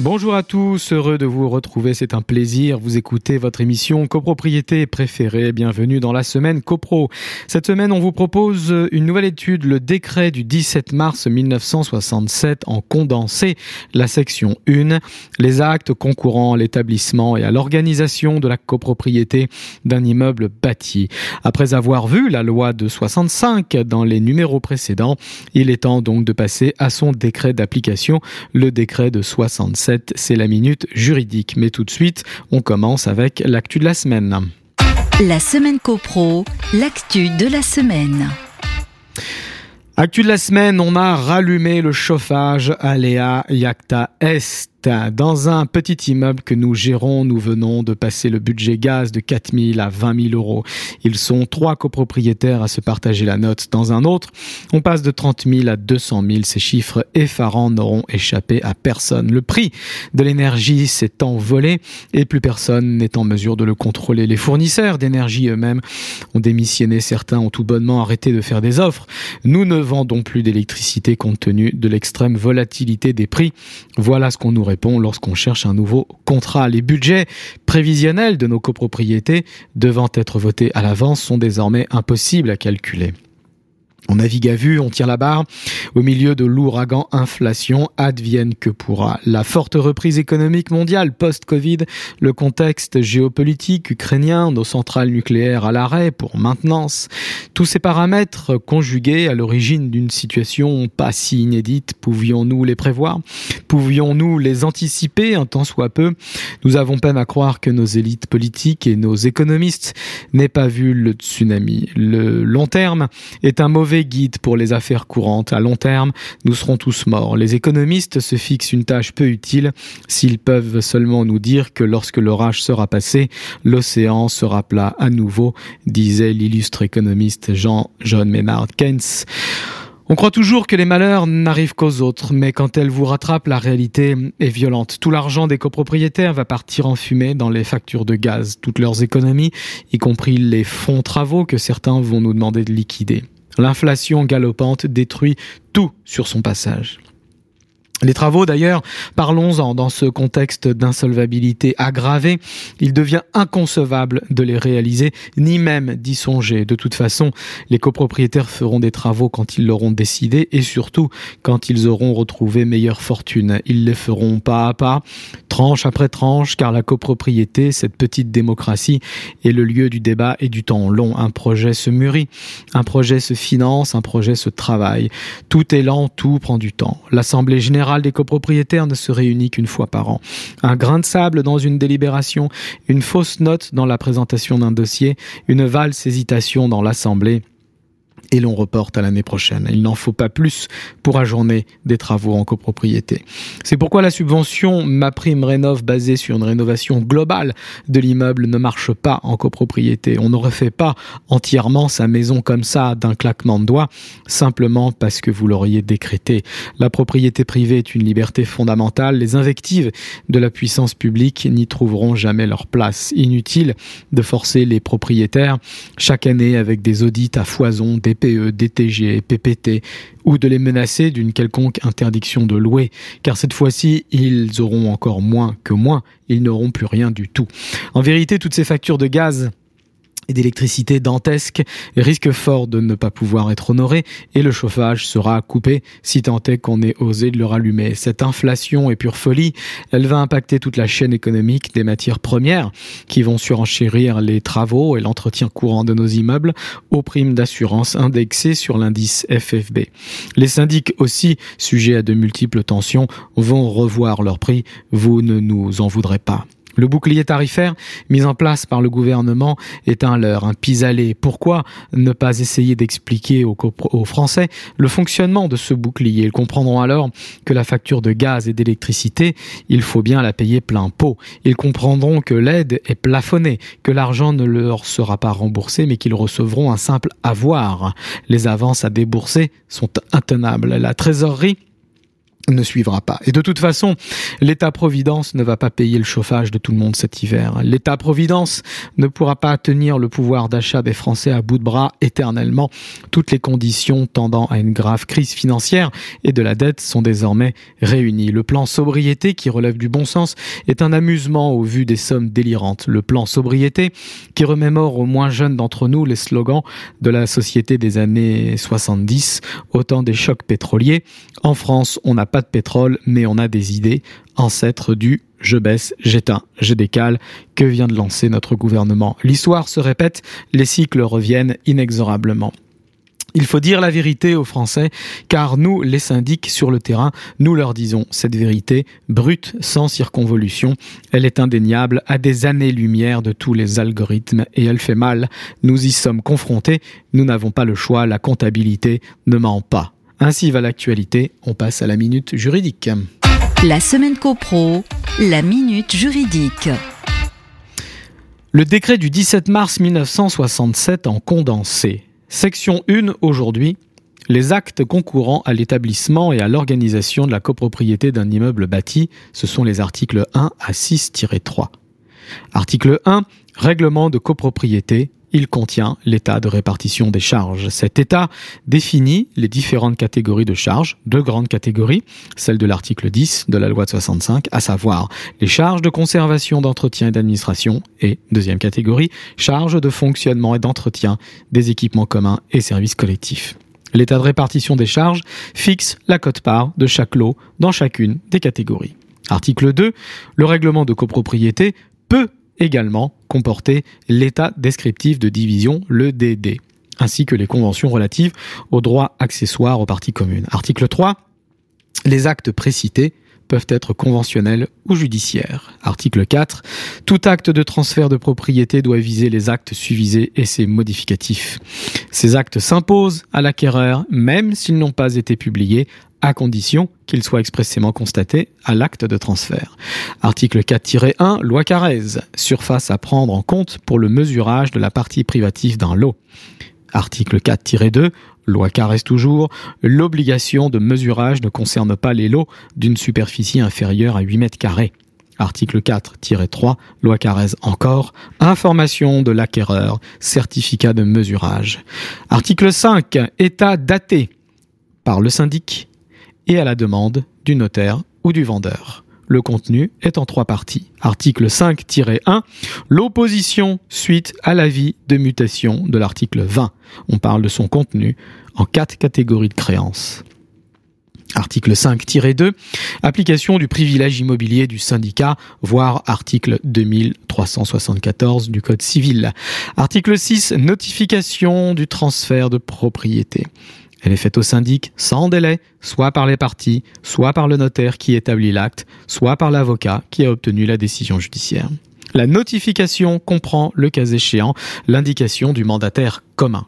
Bonjour à tous, heureux de vous retrouver, c'est un plaisir. Vous écoutez votre émission copropriété préférée. Bienvenue dans la semaine copro. Cette semaine, on vous propose une nouvelle étude, le décret du 17 mars 1967 en condensé, la section 1, les actes concourant à l'établissement et à l'organisation de la copropriété d'un immeuble bâti. Après avoir vu la loi de 65 dans les numéros précédents, il est temps donc de passer à son décret d'application, le décret de 67 c'est la minute juridique. Mais tout de suite, on commence avec l'actu de la semaine. La semaine copro, l'actu de la semaine. Actu de la semaine, on a rallumé le chauffage à Léa Yacta Est. Dans un petit immeuble que nous gérons, nous venons de passer le budget gaz de 4 000 à 20 000 euros. Ils sont trois copropriétaires à se partager la note. Dans un autre, on passe de 30 000 à 200 000. Ces chiffres effarants n'auront échappé à personne. Le prix de l'énergie s'est envolé et plus personne n'est en mesure de le contrôler. Les fournisseurs d'énergie eux-mêmes ont démissionné. Certains ont tout bonnement arrêté de faire des offres. Nous ne vendons plus d'électricité compte tenu de l'extrême volatilité des prix. Voilà ce qu'on nous répond lorsqu'on cherche un nouveau contrat. Les budgets prévisionnels de nos copropriétés devant être votés à l'avance sont désormais impossibles à calculer. On navigue à vue, on tient la barre. Au milieu de l'ouragan inflation, advienne que pourra. La forte reprise économique mondiale post-Covid, le contexte géopolitique ukrainien, nos centrales nucléaires à l'arrêt pour maintenance, tous ces paramètres conjugués à l'origine d'une situation pas si inédite, pouvions-nous les prévoir? Pouvions-nous les anticiper un temps soit peu? Nous avons peine à croire que nos élites politiques et nos économistes n'aient pas vu le tsunami. Le long terme est un mauvais guide pour les affaires courantes. À long terme, nous serons tous morts. Les économistes se fixent une tâche peu utile s'ils peuvent seulement nous dire que lorsque l'orage sera passé, l'océan sera plat à nouveau, disait l'illustre économiste Jean John Maynard Keynes. On croit toujours que les malheurs n'arrivent qu'aux autres, mais quand elles vous rattrapent, la réalité est violente. Tout l'argent des copropriétaires va partir en fumée dans les factures de gaz, toutes leurs économies, y compris les fonds travaux que certains vont nous demander de liquider. L'inflation galopante détruit tout sur son passage. Les travaux, d'ailleurs, parlons-en dans ce contexte d'insolvabilité aggravée, il devient inconcevable de les réaliser, ni même d'y songer. De toute façon, les copropriétaires feront des travaux quand ils l'auront décidé et surtout quand ils auront retrouvé meilleure fortune. Ils les feront pas à pas, tranche après tranche, car la copropriété, cette petite démocratie, est le lieu du débat et du temps long. Un projet se mûrit, un projet se finance, un projet se travaille. Tout est lent, tout prend du temps. L'Assemblée générale des copropriétaires ne se réunit qu'une fois par an. Un grain de sable dans une délibération, une fausse note dans la présentation d'un dossier, une valse hésitation dans l'Assemblée et l'on reporte à l'année prochaine. Il n'en faut pas plus pour ajourner des travaux en copropriété. C'est pourquoi la subvention Ma Prime Rénov basée sur une rénovation globale de l'immeuble ne marche pas en copropriété. On ne refait pas entièrement sa maison comme ça d'un claquement de doigts simplement parce que vous l'auriez décrété. La propriété privée est une liberté fondamentale. Les invectives de la puissance publique n'y trouveront jamais leur place. Inutile de forcer les propriétaires chaque année avec des audits à foison, DPE, DTG, PPT, ou de les menacer d'une quelconque interdiction de louer, car cette fois-ci, ils auront encore moins que moins, ils n'auront plus rien du tout. En vérité, toutes ces factures de gaz d'électricité dantesque risque fort de ne pas pouvoir être honoré et le chauffage sera coupé si tant est qu'on ait osé le rallumer. Cette inflation est pure folie. Elle va impacter toute la chaîne économique des matières premières qui vont surenchérir les travaux et l'entretien courant de nos immeubles aux primes d'assurance indexées sur l'indice FFB. Les syndics aussi, sujets à de multiples tensions, vont revoir leurs prix. Vous ne nous en voudrez pas. Le bouclier tarifaire mis en place par le gouvernement est un leurre, un pis-aller. Pourquoi ne pas essayer d'expliquer aux, Français le fonctionnement de ce bouclier? Ils comprendront alors que la facture de gaz et d'électricité, il faut bien la payer plein pot. Ils comprendront que l'aide est plafonnée, que l'argent ne leur sera pas remboursé, mais qu'ils recevront un simple avoir. Les avances à débourser sont intenables. La trésorerie ne suivra pas. Et de toute façon, l'État-providence ne va pas payer le chauffage de tout le monde cet hiver. L'État-providence ne pourra pas tenir le pouvoir d'achat des Français à bout de bras éternellement. Toutes les conditions tendant à une grave crise financière et de la dette sont désormais réunies. Le plan sobriété, qui relève du bon sens, est un amusement au vu des sommes délirantes. Le plan sobriété, qui remémore aux moins jeunes d'entre nous les slogans de la société des années 70, autant des chocs pétroliers. En France, on n'a pas de pétrole, mais on a des idées, ancêtres du je baisse, j'éteins, je décale, que vient de lancer notre gouvernement. L'histoire se répète, les cycles reviennent inexorablement. Il faut dire la vérité aux Français, car nous, les syndics sur le terrain, nous leur disons cette vérité, brute, sans circonvolution. Elle est indéniable, à des années-lumière de tous les algorithmes, et elle fait mal. Nous y sommes confrontés, nous n'avons pas le choix, la comptabilité ne ment pas. Ainsi va l'actualité, on passe à la minute juridique. La semaine copro, la minute juridique. Le décret du 17 mars 1967 en condensé. Section 1 aujourd'hui. Les actes concourant à l'établissement et à l'organisation de la copropriété d'un immeuble bâti, ce sont les articles 1 à 6-3. Article 1. Règlement de copropriété il contient l'état de répartition des charges. Cet état définit les différentes catégories de charges, deux grandes catégories, celles de l'article 10 de la loi de 65, à savoir les charges de conservation, d'entretien et d'administration, et deuxième catégorie, charges de fonctionnement et d'entretien des équipements communs et services collectifs. L'état de répartition des charges fixe la cote-part de chaque lot dans chacune des catégories. Article 2. Le règlement de copropriété peut également comporter l'état descriptif de division, le DD, ainsi que les conventions relatives aux droits accessoires aux parties communes. Article 3. Les actes précités peuvent être conventionnels ou judiciaires. Article 4. Tout acte de transfert de propriété doit viser les actes suivisés et ses modificatifs. Ces actes s'imposent à l'acquéreur même s'ils n'ont pas été publiés à condition qu'il soit expressément constaté à l'acte de transfert. Article 4-1, loi Carrez, surface à prendre en compte pour le mesurage de la partie privative d'un lot. Article 4-2, loi Carrez toujours, l'obligation de mesurage ne concerne pas les lots d'une superficie inférieure à 8 mètres carrés. Article 4-3, loi Carrez encore, information de l'acquéreur, certificat de mesurage. Article 5, état daté par le syndic et à la demande du notaire ou du vendeur. Le contenu est en trois parties. Article 5-1, l'opposition suite à l'avis de mutation de l'article 20. On parle de son contenu en quatre catégories de créances. Article 5-2, application du privilège immobilier du syndicat, voire article 2374 du Code civil. Article 6, notification du transfert de propriété. Elle est faite au syndic sans délai, soit par les parties, soit par le notaire qui établit l'acte, soit par l'avocat qui a obtenu la décision judiciaire. La notification comprend, le cas échéant, l'indication du mandataire commun.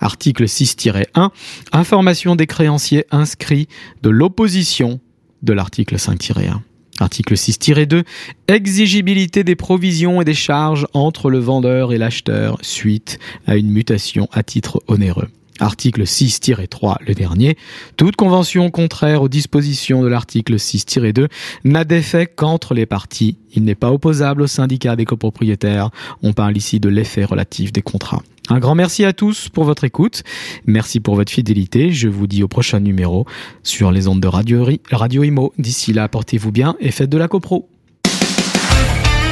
Article 6-1, information des créanciers inscrits de l'opposition de l'article 5-1. Article 6-2, exigibilité des provisions et des charges entre le vendeur et l'acheteur suite à une mutation à titre onéreux. Article 6-3, le dernier. Toute convention contraire aux dispositions de l'article 6-2 n'a d'effet qu'entre les parties. Il n'est pas opposable au syndicat des copropriétaires. On parle ici de l'effet relatif des contrats. Un grand merci à tous pour votre écoute. Merci pour votre fidélité. Je vous dis au prochain numéro sur les ondes de Radio, Radio Imo. D'ici là, portez-vous bien et faites de la copro.